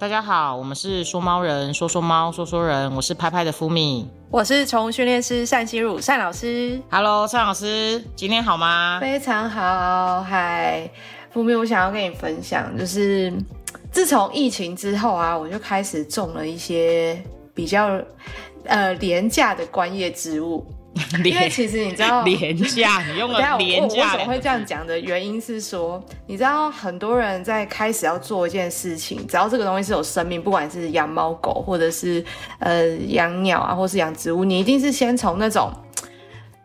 大家好，我们是说猫人，说说猫，说说人，我是拍拍的福米，我是宠物训练师单心如单老师。Hello，单老师，今天好吗？非常好，嗨，福米，我想要跟你分享，就是自从疫情之后啊，我就开始种了一些比较呃廉价的观叶植物。因为其实你知道廉价，你用了廉价。我怎么会这样讲的原因是说，你知道很多人在开始要做一件事情，只要这个东西是有生命，不管是养猫狗，或者是呃养鸟啊，或是养植物，你一定是先从那种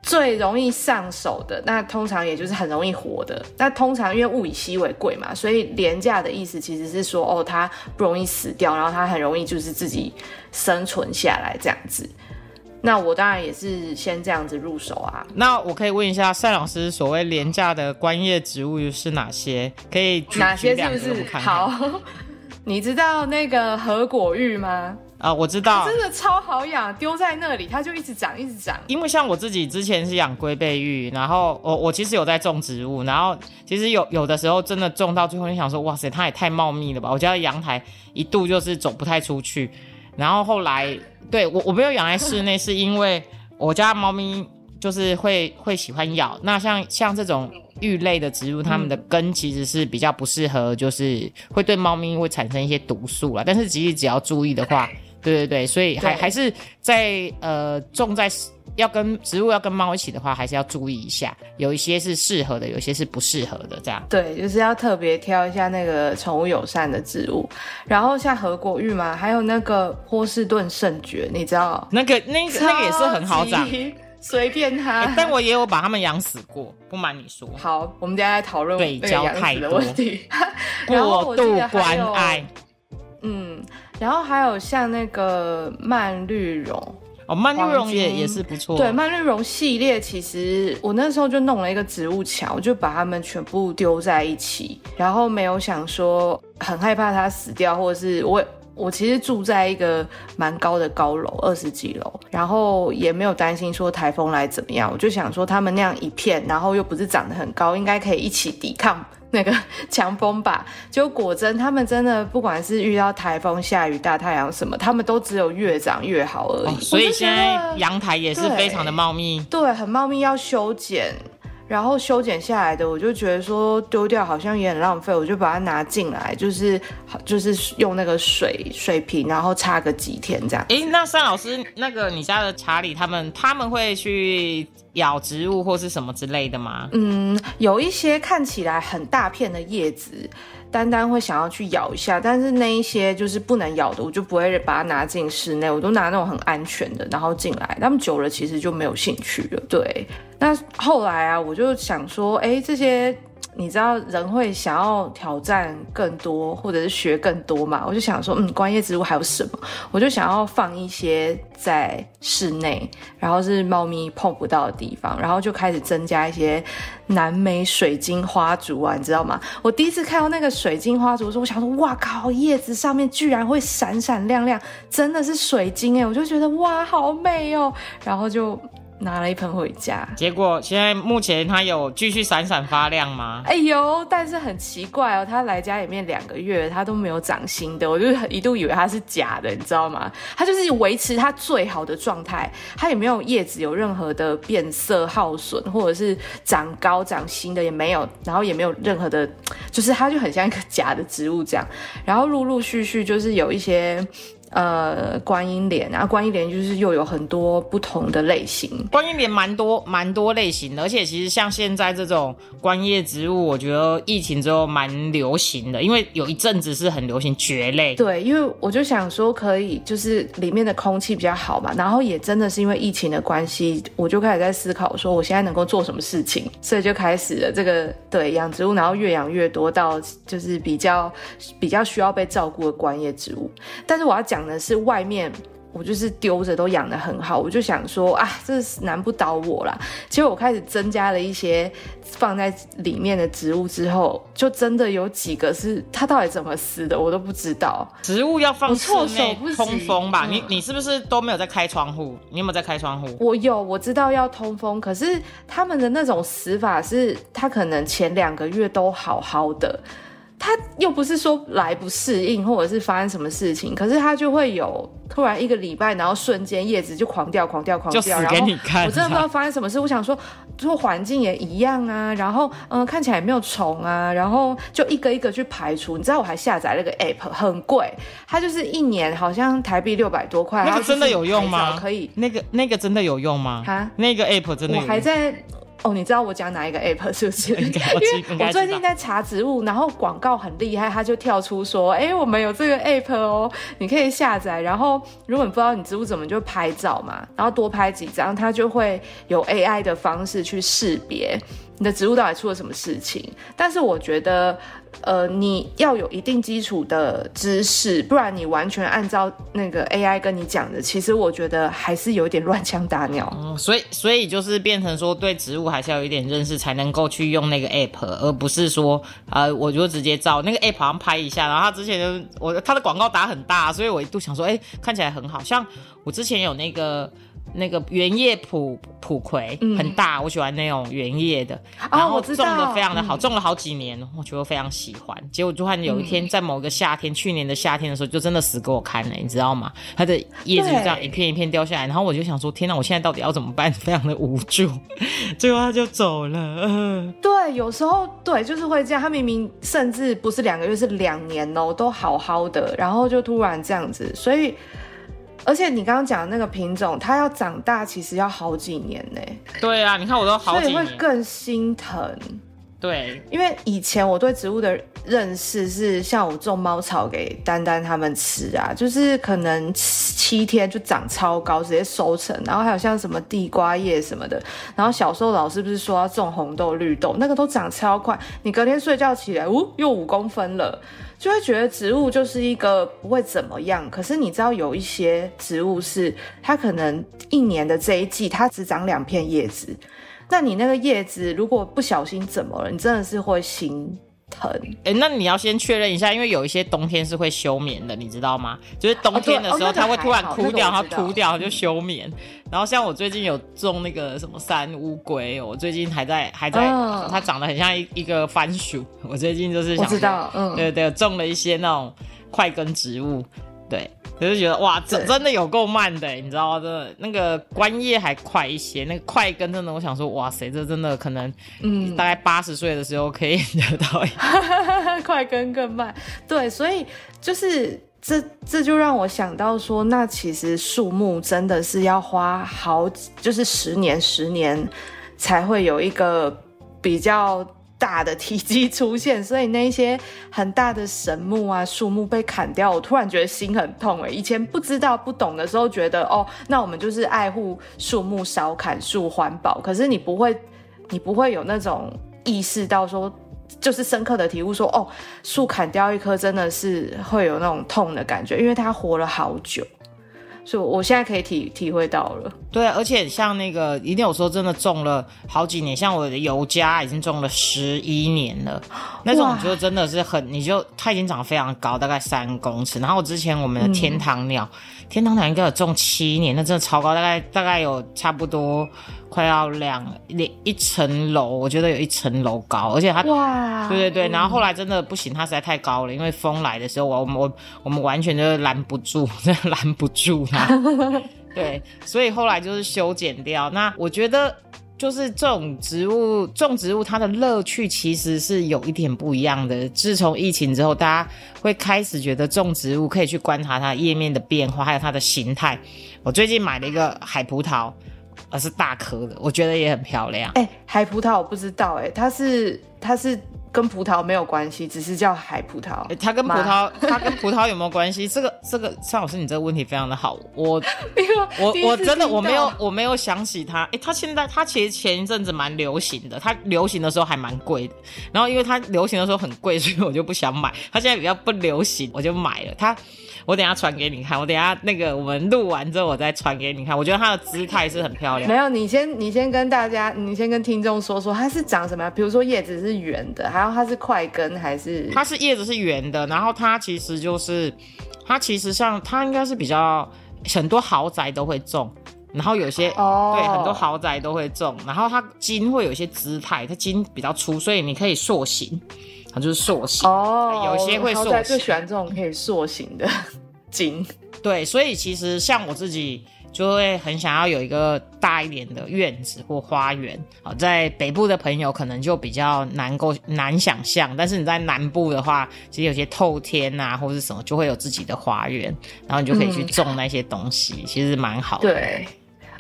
最容易上手的，那通常也就是很容易活的。那通常因为物以稀为贵嘛，所以廉价的意思其实是说，哦，它不容易死掉，然后它很容易就是自己生存下来这样子。那我当然也是先这样子入手啊。那我可以问一下单老师，所谓廉价的观叶植物是哪些？可以哪些是不是？好，你知道那个合果玉吗？啊，我知道，真的超好养，丢在那里它就一直长，一直长。因为像我自己之前是养龟背玉，然后我我其实有在种植物，然后其实有有的时候真的种到最后，你想说，哇塞，它也太茂密了吧！我家的阳台一度就是走不太出去。然后后来，对我我没有养在室内，是因为我家猫咪就是会会喜欢咬。那像像这种玉类的植物，它们的根其实是比较不适合，就是会对猫咪会产生一些毒素了。但是其实只要注意的话，对对对，所以还还是在呃种在。要跟植物要跟猫一起的话，还是要注意一下，有一些是适合的，有些是不适合的，这样。对，就是要特别挑一下那个宠物友善的植物。然后像何果玉嘛，还有那个波士顿圣蕨，你知道？那个那个那个也是很好长，随便它。但我也有把它们养死过，不瞒你说。好，我们等下来讨论对焦太多问题。过度关爱。嗯，然后还有像那个蔓绿绒。哦，蔓绿绒也也是不错。对，蔓绿绒系列，其实我那时候就弄了一个植物墙，就把它们全部丢在一起，然后没有想说很害怕它死掉，或者是我我其实住在一个蛮高的高楼，二十几楼，然后也没有担心说台风来怎么样，我就想说它们那样一片，然后又不是长得很高，应该可以一起抵抗。那个强风吧，就果真他们真的不管是遇到台风、下雨、大太阳什么，他们都只有越长越好而已。所以现在阳台也是非常的茂密，对，很茂密，要修剪。然后修剪下来的，我就觉得说丢掉好像也很浪费，我就把它拿进来，就是就是用那个水水瓶，然后插个几天这样。诶，那单老师，那个你家的查理他们他们会去咬植物或是什么之类的吗？嗯，有一些看起来很大片的叶子。单单会想要去咬一下，但是那一些就是不能咬的，我就不会把它拿进室内，我都拿那种很安全的，然后进来。他们久了其实就没有兴趣了。对，那后来啊，我就想说，哎，这些。你知道人会想要挑战更多，或者是学更多嘛？我就想说，嗯，观叶植物还有什么？我就想要放一些在室内，然后是猫咪碰不到的地方，然后就开始增加一些南美水晶花烛啊，你知道吗？我第一次看到那个水晶花烛的时候，我想说，哇靠，叶子上面居然会闪闪亮亮，真的是水晶哎！我就觉得哇，好美哦，然后就。拿了一盆回家，结果现在目前它有继续闪闪发亮吗？哎呦，但是很奇怪哦，它来家里面两个月，它都没有长新的，我就一度以为它是假的，你知道吗？它就是维持它最好的状态，它也没有叶子有任何的变色耗损，或者是长高长新的也没有，然后也没有任何的，就是它就很像一个假的植物这样，然后陆陆续续就是有一些。呃，观音莲啊，观音莲就是又有很多不同的类型。观音莲蛮多蛮多类型的，而且其实像现在这种观叶植物，我觉得疫情之后蛮流行的，因为有一阵子是很流行蕨类。对，因为我就想说可以，就是里面的空气比较好嘛，然后也真的是因为疫情的关系，我就开始在思考说我现在能够做什么事情，所以就开始了这个对养植物，然后越养越多，到就是比较比较需要被照顾的观叶植物。但是我要讲。的是外面，我就是丢着都养的很好，我就想说啊，这难不倒我啦。结果我开始增加了一些放在里面的植物之后，就真的有几个是它到底怎么死的，我都不知道。植物要放室内通风吧？你你是不是都没有在开窗户？你有没有在开窗户？我有，我知道要通风，可是他们的那种死法是，他可能前两个月都好好的。它又不是说来不适应，或者是发生什么事情，可是它就会有突然一个礼拜，然后瞬间叶子就狂掉、狂掉、狂掉，就死给你看。我真的不知道发生什么事。我想说，做环境也一样啊，然后嗯，看起来也没有虫啊，然后就一个一个去排除。你知道我还下载了个 app，很贵，它就是一年好像台币六百多块。那个真的有用吗？可以，那个那个真的有用吗？哈，那个 app 真的。我还在。哦，你知道我讲哪一个 app 是不是？因为我最近在查植物，然后广告很厉害，它就跳出说：“哎，我们有这个 app 哦，你可以下载。然后如果你不知道你植物怎么，就拍照嘛，然后多拍几张，它就会有 AI 的方式去识别你的植物到底出了什么事情。但是我觉得。呃，你要有一定基础的知识，不然你完全按照那个 AI 跟你讲的，其实我觉得还是有点乱枪打鸟。嗯，所以所以就是变成说，对植物还是要有一点认识，才能够去用那个 app，而不是说，呃，我就直接照那个 app 好像拍一下，然后他之前就我他的广告打很大，所以我一度想说，哎，看起来很好像我之前有那个。那个原叶蒲蒲葵很大，我喜欢那种原叶的，然后种的非常的好，种了好几年，我觉得非常喜欢。结果就看有一天在某个夏天，去年的夏天的时候，就真的死给我看了，你知道吗？它的叶子就这样一片一片掉下来，然后我就想说，天哪，我现在到底要怎么办？非常的无助。最后它就走了。对，有时候对，就是会这样。它明明甚至不是两个月，是两年哦，都好好的，然后就突然这样子，所以。而且你刚刚讲的那个品种，它要长大其实要好几年呢。对啊，你看我都好几年，所以会更心疼。对，因为以前我对植物的认识是，像我种猫草给丹丹他们吃啊，就是可能七天就长超高，直接收成。然后还有像什么地瓜叶什么的，然后小时候老师不是说要种红豆绿豆，那个都长超快，你隔天睡觉起来，呜，又五公分了。就会觉得植物就是一个不会怎么样，可是你知道有一些植物是它可能一年的这一季它只长两片叶子，那你那个叶子如果不小心怎么了，你真的是会心。疼哎，那你要先确认一下，因为有一些冬天是会休眠的，你知道吗？就是冬天的时候，它会突然枯掉，它枯掉它就休眠。然后像我最近有种那个什么山乌龟，我最近还在还在，它长得很像一一个番薯。我最近就是想，知道，嗯，对对，种了一些那种块根植物，对。我就觉得哇，真真的有够慢的，你知道的，那个观叶还快一些，那个快根真的，我想说，哇塞，这真的可能，嗯，大概八十岁的时候可以得到。快根更慢，对，所以就是这这就让我想到说，那其实树木真的是要花好，就是十年十年才会有一个比较。大的体积出现，所以那些很大的神木啊、树木被砍掉，我突然觉得心很痛哎。以前不知道、不懂的时候，觉得哦，那我们就是爱护树木、少砍树、环保。可是你不会，你不会有那种意识到说，就是深刻的体悟说，哦，树砍掉一棵真的是会有那种痛的感觉，因为它活了好久。所以我现在可以体体会到了，对，而且像那个一定有时候真的种了好几年，像我的尤加已经种了十一年了，那种就真的是很，你就它已经长得非常高，大概三公尺。然后我之前我们的天堂鸟，天堂鸟应该有种七年，那真的超高，大概大概有差不多。快要两两一层楼，我觉得有一层楼高，而且它，哇，对对对，然后后来真的不行，它实在太高了，因为风来的时候，我我我们完全就是拦不住，真的拦不住它，对，所以后来就是修剪掉。那我觉得就是这种植物种植物，它的乐趣其实是有一点不一样的。自从疫情之后，大家会开始觉得种植物可以去观察它叶面的变化，还有它的形态。我最近买了一个海葡萄。而是大颗的，我觉得也很漂亮。哎，海葡萄我不知道，哎，它是它是跟葡萄没有关系，只是叫海葡萄。它跟葡萄，它跟葡萄有没有关系？这个这个，尚老师，你这个问题非常的好。我 我我真的我没有我没有想起它。哎，它现在它其实前一阵子蛮流行的，它流行的时候还蛮贵的。然后因为它流行的时候很贵，所以我就不想买。它现在比较不流行，我就买了它。我等下传给你看，我等下那个我们录完之后我再传给你看。我觉得它的姿态是很漂亮。没有，你先你先跟大家，你先跟听众说说它是长什么样。比如说叶子是圆的，还有它是块根还是？它是叶子是圆的，然后它其实就是它其实像它应该是比较很多豪宅都会种，然后有些对很多豪宅都会种，然后它茎会有一些姿态，它茎比较粗，所以你可以塑形。它就是塑形。哦，有些会塑最喜欢这种可以塑形的 茎。对，所以其实像我自己就会很想要有一个大一点的院子或花园好，在北部的朋友可能就比较难够难想象，但是你在南部的话，其实有些透天啊或者是什么，就会有自己的花园，然后你就可以去种那些东西，其实蛮好的。对，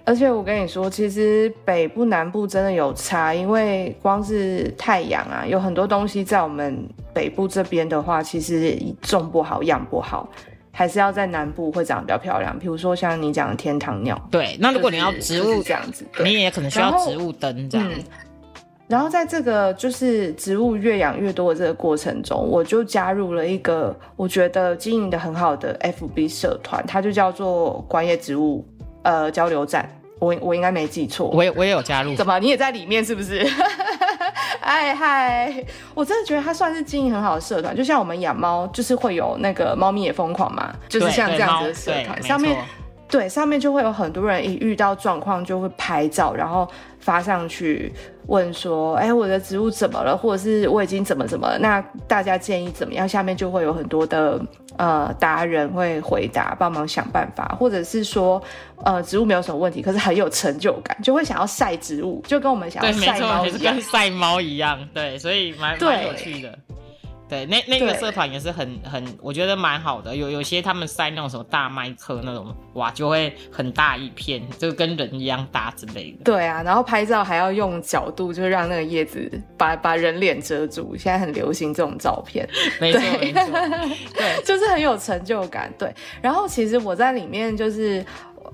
而且我跟你说，其实北部南部真的有差，因为光是太阳啊，有很多东西在我们北部这边的话，其实种不好，养不好。还是要在南部会长得比较漂亮，比如说像你讲的天堂鸟。对，那如果你要植物、就是这样子，你也可能需要植物灯这样。嗯，然后在这个就是植物越养越多的这个过程中，我就加入了一个我觉得经营的很好的 FB 社团，它就叫做观叶植物呃交流站。我我应该没记错，我也我也有加入。怎么你也在里面是不是？哎嗨，我真的觉得它算是经营很好的社团，就像我们养猫，就是会有那个猫咪也疯狂嘛，就是像这样子的社团，上面对上面就会有很多人一遇到状况就会拍照，然后发上去问说，哎，我的植物怎么了，或者是我已经怎么怎么了，那大家建议怎么样？下面就会有很多的呃达人会回答，帮忙想办法，或者是说呃植物没有什么问题，可是很有成就感，就会想要晒植物，就跟我们想要晒猫一样，跟晒猫一样，对，所以蛮蛮有趣的。对，那那个社团也是很很，我觉得蛮好的。有有些他们塞那种什么大麦克那种，哇，就会很大一片，就跟人一样大之类的。对啊，然后拍照还要用角度，就让那个叶子把把人脸遮住。现在很流行这种照片，没 错没错，对，就是很有成就感。对，然后其实我在里面就是。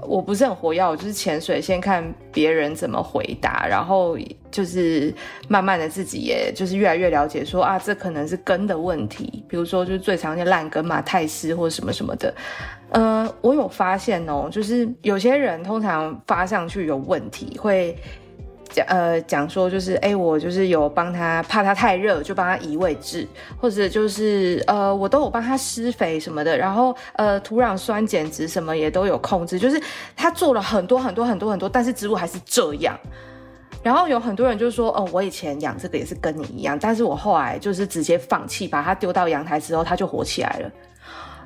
我不是很活跃，我就是潜水，先看别人怎么回答，然后就是慢慢的自己也就是越来越了解，说啊，这可能是根的问题，比如说就是最常见烂根嘛，太湿或什么什么的。呃，我有发现哦，就是有些人通常发上去有问题会。讲呃讲说就是哎我就是有帮他怕他太热就帮他移位置，或者就是呃我都有帮他施肥什么的，然后呃土壤酸碱值什么也都有控制，就是他做了很多很多很多很多，但是植物还是这样。然后有很多人就说哦我以前养这个也是跟你一样，但是我后来就是直接放弃，把它丢到阳台之后，它就活起来了。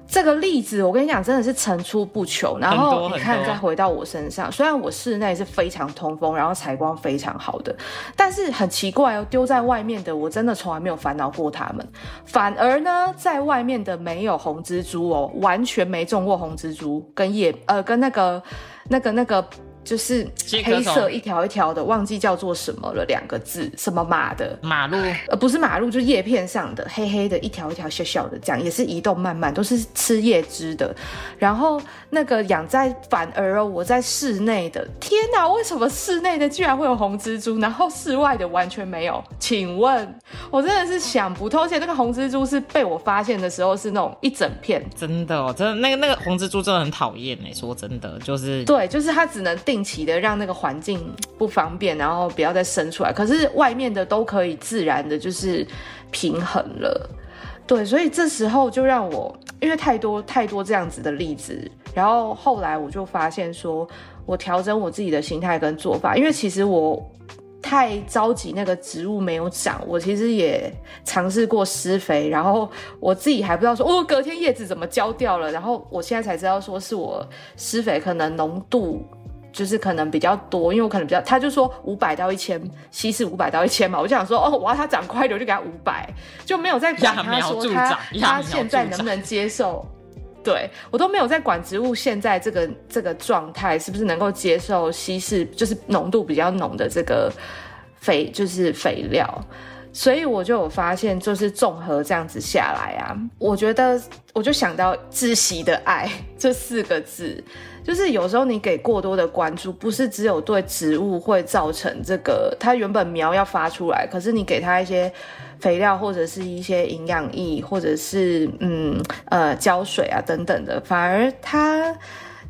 这个例子我跟你讲，真的是层出不穷。然后你看，再回到我身上，虽然我室内是非常通风，然后采光非常好的，但是很奇怪哦，丢在外面的我真的从来没有烦恼过他们。反而呢，在外面的没有红蜘蛛哦，完全没种过红蜘蛛，跟叶呃跟那个那个那个。就是黑色一条一条的，忘记叫做什么了，两个字，什么马的马路，呃，不是马路，就叶片上的黑黑的一条一条小小的，这样也是移动慢慢，都是吃叶汁的。然后那个养在反而哦，我在室内的，天哪，为什么室内的居然会有红蜘蛛，然后室外的完全没有？请问，我真的是想不透。而且那个红蜘蛛是被我发现的时候是那种一整片，真的哦，真的那个那个红蜘蛛真的很讨厌哎，说真的，就是对，就是它只能定。定期的让那个环境不方便，然后不要再生出来。可是外面的都可以自然的，就是平衡了。对，所以这时候就让我，因为太多太多这样子的例子，然后后来我就发现说，我调整我自己的心态跟做法。因为其实我太着急那个植物没有长，我其实也尝试过施肥，然后我自己还不知道说，哦，隔天叶子怎么焦掉了。然后我现在才知道说是我施肥可能浓度。就是可能比较多，因为我可能比较，他就说五百到一千，稀释五百到一千嘛，我就想说，哦，我要它长快点，我就给他五百，就没有在管他说他他现在能不能接受，对我都没有在管植物现在这个这个状态是不是能够接受稀释，就是浓度比较浓的这个肥，就是肥料。所以我就有发现，就是综合这样子下来啊，我觉得我就想到窒息的爱 这四个字，就是有时候你给过多的关注，不是只有对植物会造成这个，它原本苗要发出来，可是你给它一些肥料或者是一些营养液，或者是嗯呃浇水啊等等的，反而它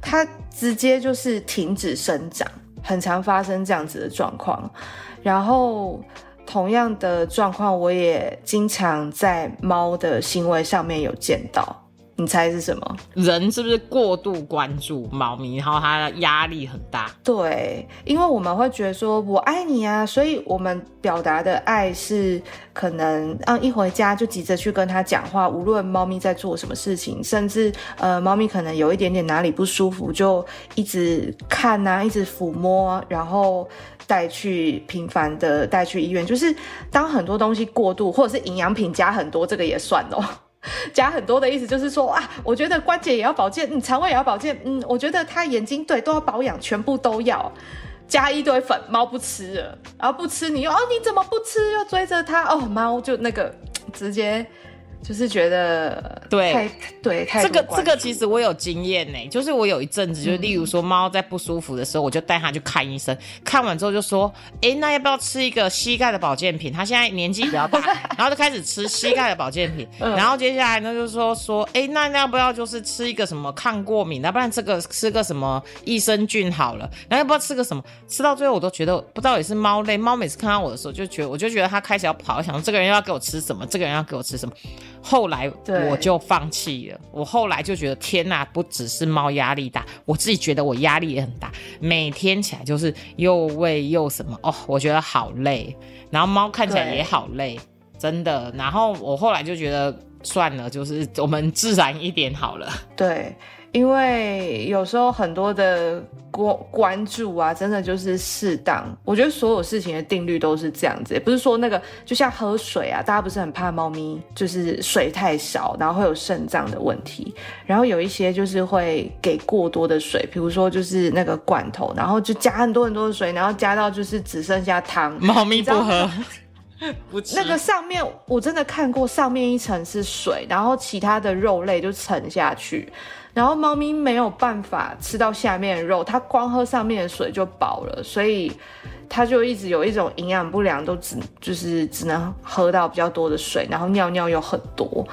它直接就是停止生长，很常发生这样子的状况，然后。同样的状况，我也经常在猫的行为上面有见到。你猜是什么？人是不是过度关注猫咪，然后它压力很大？对，因为我们会觉得说我爱你啊，所以我们表达的爱是可能啊一回家就急着去跟它讲话，无论猫咪在做什么事情，甚至呃猫咪可能有一点点哪里不舒服，就一直看啊，一直抚摸，然后带去频繁的带去医院。就是当很多东西过度，或者是营养品加很多，这个也算哦。加很多的意思就是说啊，我觉得关节也要保健，嗯，肠胃也要保健，嗯，我觉得他眼睛对都要保养，全部都要加一堆粉，猫不吃了，然后不吃你又哦你怎么不吃又追着它哦，猫就那个直接。就是觉得对，太对，太这个这个其实我有经验呢，就是我有一阵子，就例如说猫在不舒服的时候，我就带它去看医生，看完之后就说，哎，那要不要吃一个膝盖的保健品？它现在年纪比较大，然后就开始吃膝盖的保健品，然后接下来呢就说说，哎，那要不要就是吃一个什么抗过敏？要不然这个吃个什么益生菌好了，然后要不要吃个什么？吃到最后我都觉得不知道也是猫类，猫每次看到我的时候就觉得，我就觉得它开始要跑，想这个人要给我吃什么？这个人要给我吃什么？后来我就放弃了。我后来就觉得天呐，不只是猫压力大，我自己觉得我压力也很大。每天起来就是又喂又什么哦，我觉得好累。然后猫看起来也好累，真的。然后我后来就觉得算了，就是我们自然一点好了。对。因为有时候很多的关关注啊，真的就是适当。我觉得所有事情的定律都是这样子，也不是说那个就像喝水啊，大家不是很怕猫咪就是水太少，然后会有肾脏的问题。然后有一些就是会给过多的水，比如说就是那个罐头，然后就加很多很多的水，然后加到就是只剩下汤，猫咪不喝。不，那个上面我真的看过，上面一层是水，然后其他的肉类就沉下去。然后猫咪没有办法吃到下面的肉，它光喝上面的水就饱了，所以它就一直有一种营养不良，都只就是只能喝到比较多的水，然后尿尿又很多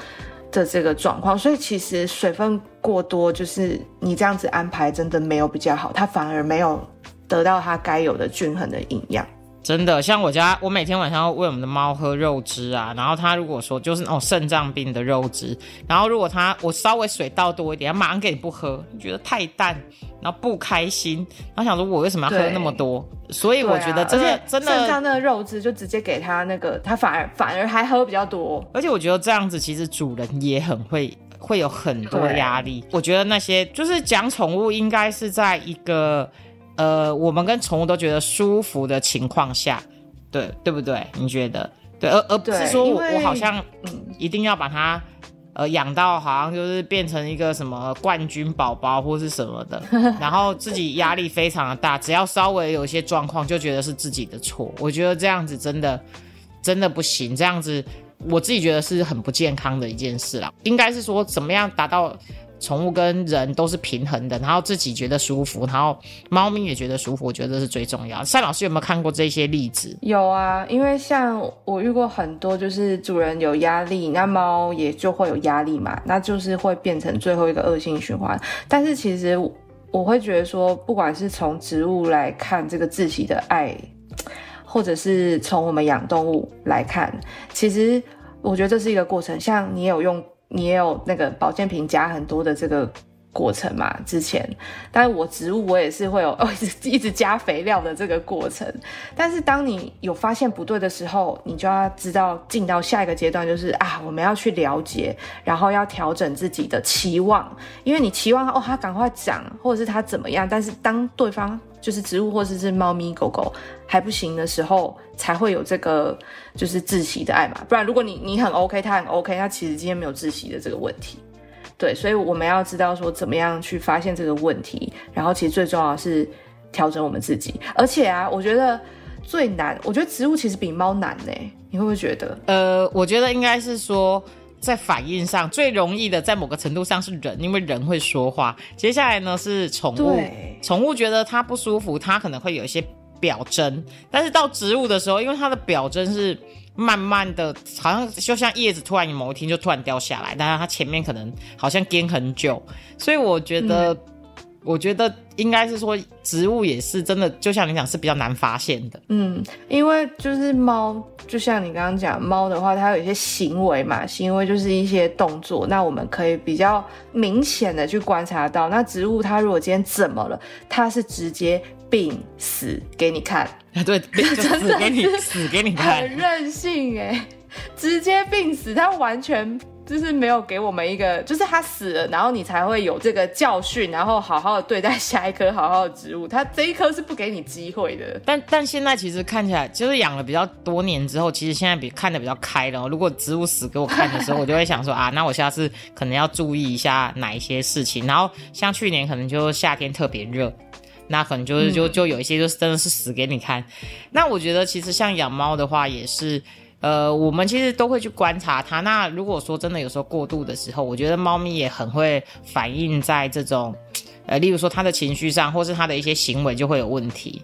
的这个状况。所以其实水分过多，就是你这样子安排真的没有比较好，它反而没有得到它该有的均衡的营养。真的，像我家，我每天晚上喂我们的猫喝肉汁啊，然后它如果说就是那种肾脏病的肉汁，然后如果它我稍微水倒多一点，它马上给你不喝，你觉得太淡，然后不开心，然后想说我为什么要喝那么多？所以我觉得真的真的肾脏那个肉汁就直接给它那个，它反而反而还喝比较多，而且我觉得这样子其实主人也很会会有很多压力。我觉得那些就是讲宠物应该是在一个。呃，我们跟宠物都觉得舒服的情况下，对对不对？你觉得对，而而不是说我我好像一定要把它呃养到好像就是变成一个什么冠军宝宝或是什么的，然后自己压力非常的大，只要稍微有一些状况就觉得是自己的错。我觉得这样子真的真的不行，这样子我自己觉得是很不健康的一件事啦。应该是说怎么样达到。宠物跟人都是平衡的，然后自己觉得舒服，然后猫咪也觉得舒服，我觉得这是最重要。赛老师有没有看过这些例子？有啊，因为像我遇过很多，就是主人有压力，那猫也就会有压力嘛，那就是会变成最后一个恶性循环。但是其实我会觉得说，不管是从植物来看这个自己的爱，或者是从我们养动物来看，其实我觉得这是一个过程。像你有用。你也有那个保健品加很多的这个过程嘛？之前，但是我植物我也是会有哦，一 直一直加肥料的这个过程。但是当你有发现不对的时候，你就要知道进到下一个阶段，就是啊，我们要去了解，然后要调整自己的期望，因为你期望哦，它赶快长，或者是它怎么样，但是当对方。就是植物或者是猫咪狗狗还不行的时候，才会有这个就是窒息的爱嘛。不然如果你你很 OK，它很 OK，那其实今天没有窒息的这个问题。对，所以我们要知道说怎么样去发现这个问题，然后其实最重要是调整我们自己。而且啊，我觉得最难，我觉得植物其实比猫难呢。你会不会觉得？呃，我觉得应该是说。在反应上最容易的，在某个程度上是人，因为人会说话。接下来呢是宠物，宠物觉得它不舒服，它可能会有一些表征。但是到植物的时候，因为它的表征是慢慢的，好像就像叶子突然某一天就突然掉下来，但是它前面可能好像颠很久，所以我觉得我觉得应该是说植物也是真的，就像你讲是比较难发现的。嗯，因为就是猫，就像你刚刚讲猫的话，它有一些行为嘛，行为就是一些动作，那我们可以比较明显的去观察到。那植物它如果今天怎么了，它是直接病死给你看，对，就死给你死给你看，很任性哎，直接病死，他完全。就是没有给我们一个，就是他死了，然后你才会有这个教训，然后好好的对待下一棵好好的植物。他这一棵是不给你机会的。但但现在其实看起来，就是养了比较多年之后，其实现在比看的比较开了。如果植物死给我看的时候，我就会想说 啊，那我下次可能要注意一下哪一些事情。然后像去年可能就夏天特别热，那可能就是就就有一些就是真的是死给你看。那我觉得其实像养猫的话也是。呃，我们其实都会去观察它。那如果说真的有时候过度的时候，我觉得猫咪也很会反映在这种，呃，例如说它的情绪上，或是它的一些行为就会有问题。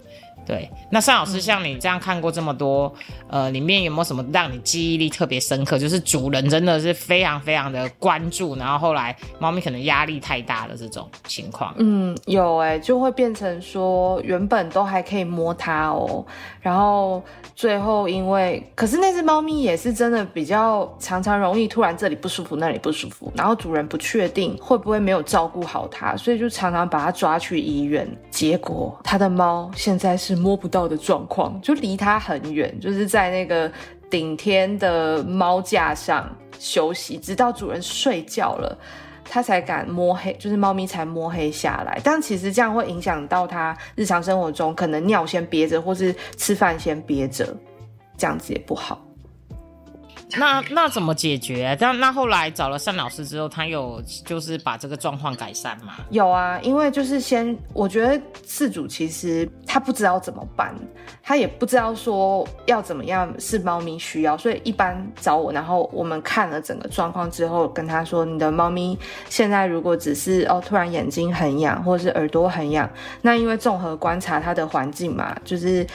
对，那尚老师像你这样看过这么多，呃，里面有没有什么让你记忆力特别深刻？就是主人真的是非常非常的关注，然后后来猫咪可能压力太大的这种情况。嗯，有哎，就会变成说原本都还可以摸它哦，然后最后因为，可是那只猫咪也是真的比较常常容易突然这里不舒服那里不舒服，然后主人不确定会不会没有照顾好它，所以就常常把它抓去医院，结果它的猫现在是。摸不到的状况，就离它很远，就是在那个顶天的猫架上休息，直到主人睡觉了，它才敢摸黑，就是猫咪才摸黑下来。但其实这样会影响到它日常生活中，可能尿先憋着，或是吃饭先憋着，这样子也不好。那那怎么解决？但那后来找了单老师之后，他有就是把这个状况改善吗？有啊，因为就是先，我觉得事主其实他不知道怎么办，他也不知道说要怎么样是猫咪需要，所以一般找我，然后我们看了整个状况之后，跟他说，你的猫咪现在如果只是哦突然眼睛很痒，或者是耳朵很痒，那因为综合观察它的环境嘛，就是。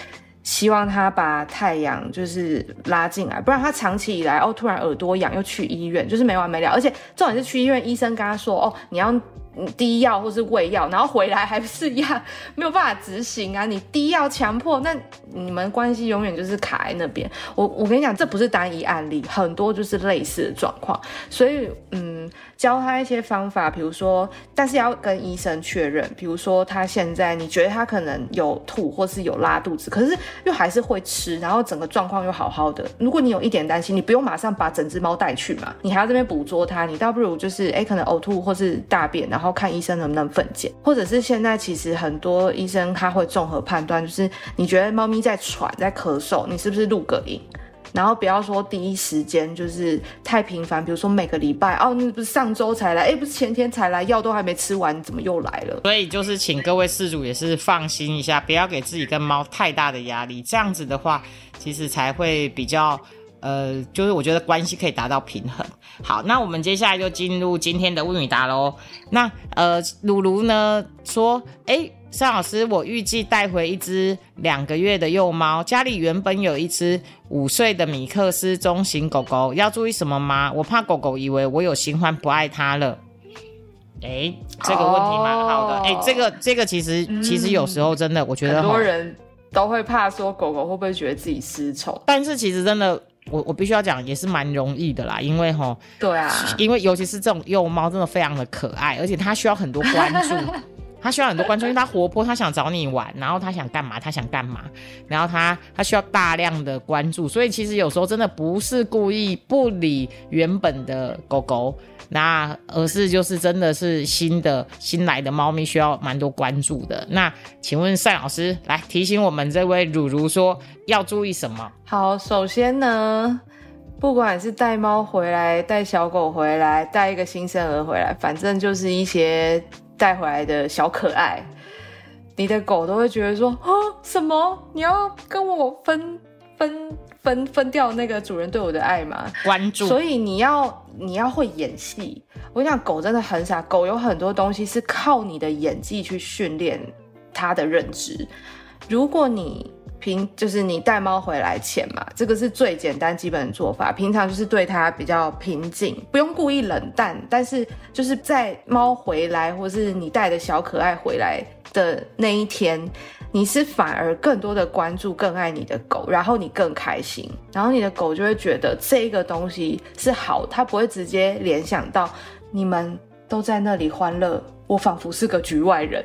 希望他把太阳就是拉进来，不然他长期以来哦，突然耳朵痒又去医院，就是没完没了。而且重点是去医院，医生跟他说哦，你要滴药或是喂药，然后回来还不是一样没有办法执行啊。你滴药强迫，那你们关系永远就是卡在那边。我我跟你讲，这不是单一案例，很多就是类似的状况。所以嗯。教他一些方法，比如说，但是要跟医生确认。比如说，他现在你觉得他可能有吐或是有拉肚子，可是又还是会吃，然后整个状况又好好的。如果你有一点担心，你不用马上把整只猫带去嘛，你还要这边捕捉它，你倒不如就是哎，可能呕吐或是大便，然后看医生能不能分拣，或者是现在其实很多医生他会综合判断，就是你觉得猫咪在喘在咳嗽，你是不是录个音？然后不要说第一时间就是太频繁，比如说每个礼拜哦，你不是上周才来，哎，不是前天才来，药都还没吃完，怎么又来了？所以就是请各位饲主也是放心一下，不要给自己跟猫太大的压力，这样子的话，其实才会比较，呃，就是我觉得关系可以达到平衡。好，那我们接下来就进入今天的问与答喽。那呃，鲁鲁呢说，哎。尚老师，我预计带回一只两个月的幼猫，家里原本有一只五岁的米克斯中型狗狗，要注意什么吗？我怕狗狗以为我有新欢不爱它了。哎，这个问题蛮好的。哎，这个这个其实其实有时候真的，我觉得很多人都会怕说狗狗会不会觉得自己失宠，但是其实真的，我我必须要讲，也是蛮容易的啦，因为哈，对啊，因为尤其是这种幼猫，真的非常的可爱，而且它需要很多关注。他需要很多关注，因为他活泼，他想找你玩，然后他想干嘛，他想干嘛，然后他他需要大量的关注，所以其实有时候真的不是故意不理原本的狗狗，那而是就是真的是新的新来的猫咪需要蛮多关注的。那请问赛老师来提醒我们这位如如说要注意什么？好，首先呢，不管是带猫回来、带小狗回来、带一个新生儿回来，反正就是一些。带回来的小可爱，你的狗都会觉得说啊，什么？你要跟我分分分分掉那个主人对我的爱吗？关注。所以你要你要会演戏。我跟你讲，狗真的很傻，狗有很多东西是靠你的演技去训练它的认知。如果你平就是你带猫回来前嘛，这个是最简单基本的做法。平常就是对它比较平静，不用故意冷淡，但是就是在猫回来或是你带的小可爱回来的那一天，你是反而更多的关注、更爱你的狗，然后你更开心，然后你的狗就会觉得这个东西是好，它不会直接联想到你们都在那里欢乐，我仿佛是个局外人。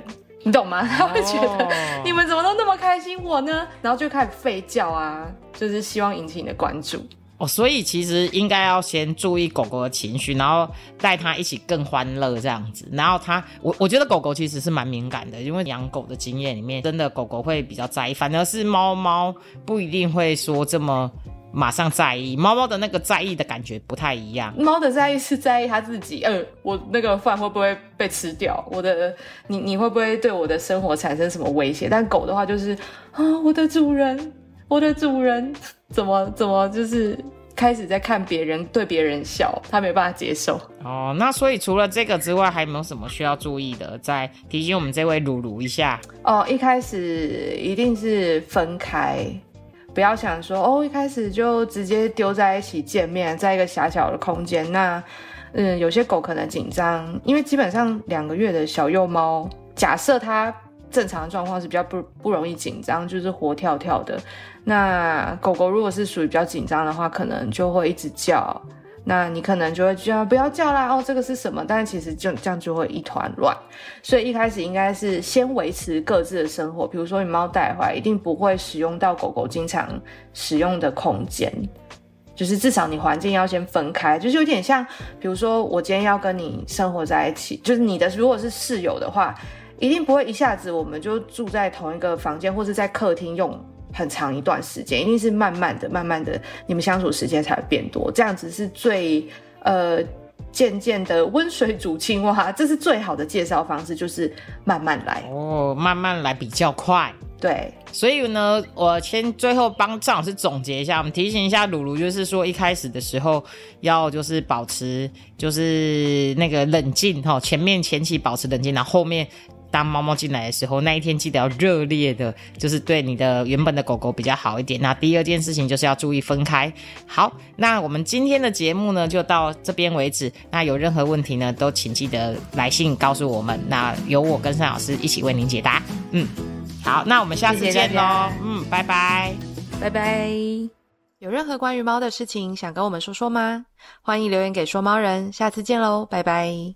你懂吗？他会觉得你们怎么都那么开心，我呢？然后就开始吠叫啊，就是希望引起你的关注哦。所以其实应该要先注意狗狗的情绪，然后带它一起更欢乐这样子。然后它，我我觉得狗狗其实是蛮敏感的，因为养狗的经验里面，真的狗狗会比较在意，反而是猫猫不一定会说这么。马上在意，猫猫的那个在意的感觉不太一样。猫的在意是在意它自己，呃，我那个饭会不会被吃掉？我的，你你会不会对我的生活产生什么威胁？但狗的话就是啊，我的主人，我的主人 怎么怎么就是开始在看别人对别人笑，它没办法接受。哦，那所以除了这个之外，还有没有什么需要注意的？再提醒我们这位鲁鲁一下。哦，一开始一定是分开。不要想说哦，一开始就直接丢在一起见面，在一个狭小的空间。那，嗯，有些狗可能紧张，因为基本上两个月的小幼猫，假设它正常状况是比较不不容易紧张，就是活跳跳的。那狗狗如果是属于比较紧张的话，可能就会一直叫。那你可能就会叫不要叫啦哦，这个是什么？但其实就这样就会一团乱，所以一开始应该是先维持各自的生活，比如说你猫带回来，一定不会使用到狗狗经常使用的空间，就是至少你环境要先分开，就是有点像，比如说我今天要跟你生活在一起，就是你的如果是室友的话，一定不会一下子我们就住在同一个房间，或是在客厅用。很长一段时间，一定是慢慢的、慢慢的，你们相处时间才会变多，这样子是最呃渐渐的温水煮青蛙，这是最好的介绍方式，就是慢慢来哦，慢慢来比较快。对，所以呢，我先最后帮张老师总结一下，我们提醒一下鲁鲁，就是说一开始的时候要就是保持就是那个冷静哈，前面前期保持冷静，然后后面。当猫猫进来的时候，那一天记得要热烈的，就是对你的原本的狗狗比较好一点。那第二件事情就是要注意分开。好，那我们今天的节目呢就到这边为止。那有任何问题呢，都请记得来信告诉我们。那由我跟尚老师一起为您解答。嗯，好，那我们下次见喽。嗯，拜拜，拜拜。有任何关于猫的事情想跟我们说说吗？欢迎留言给说猫人。下次见喽，拜拜。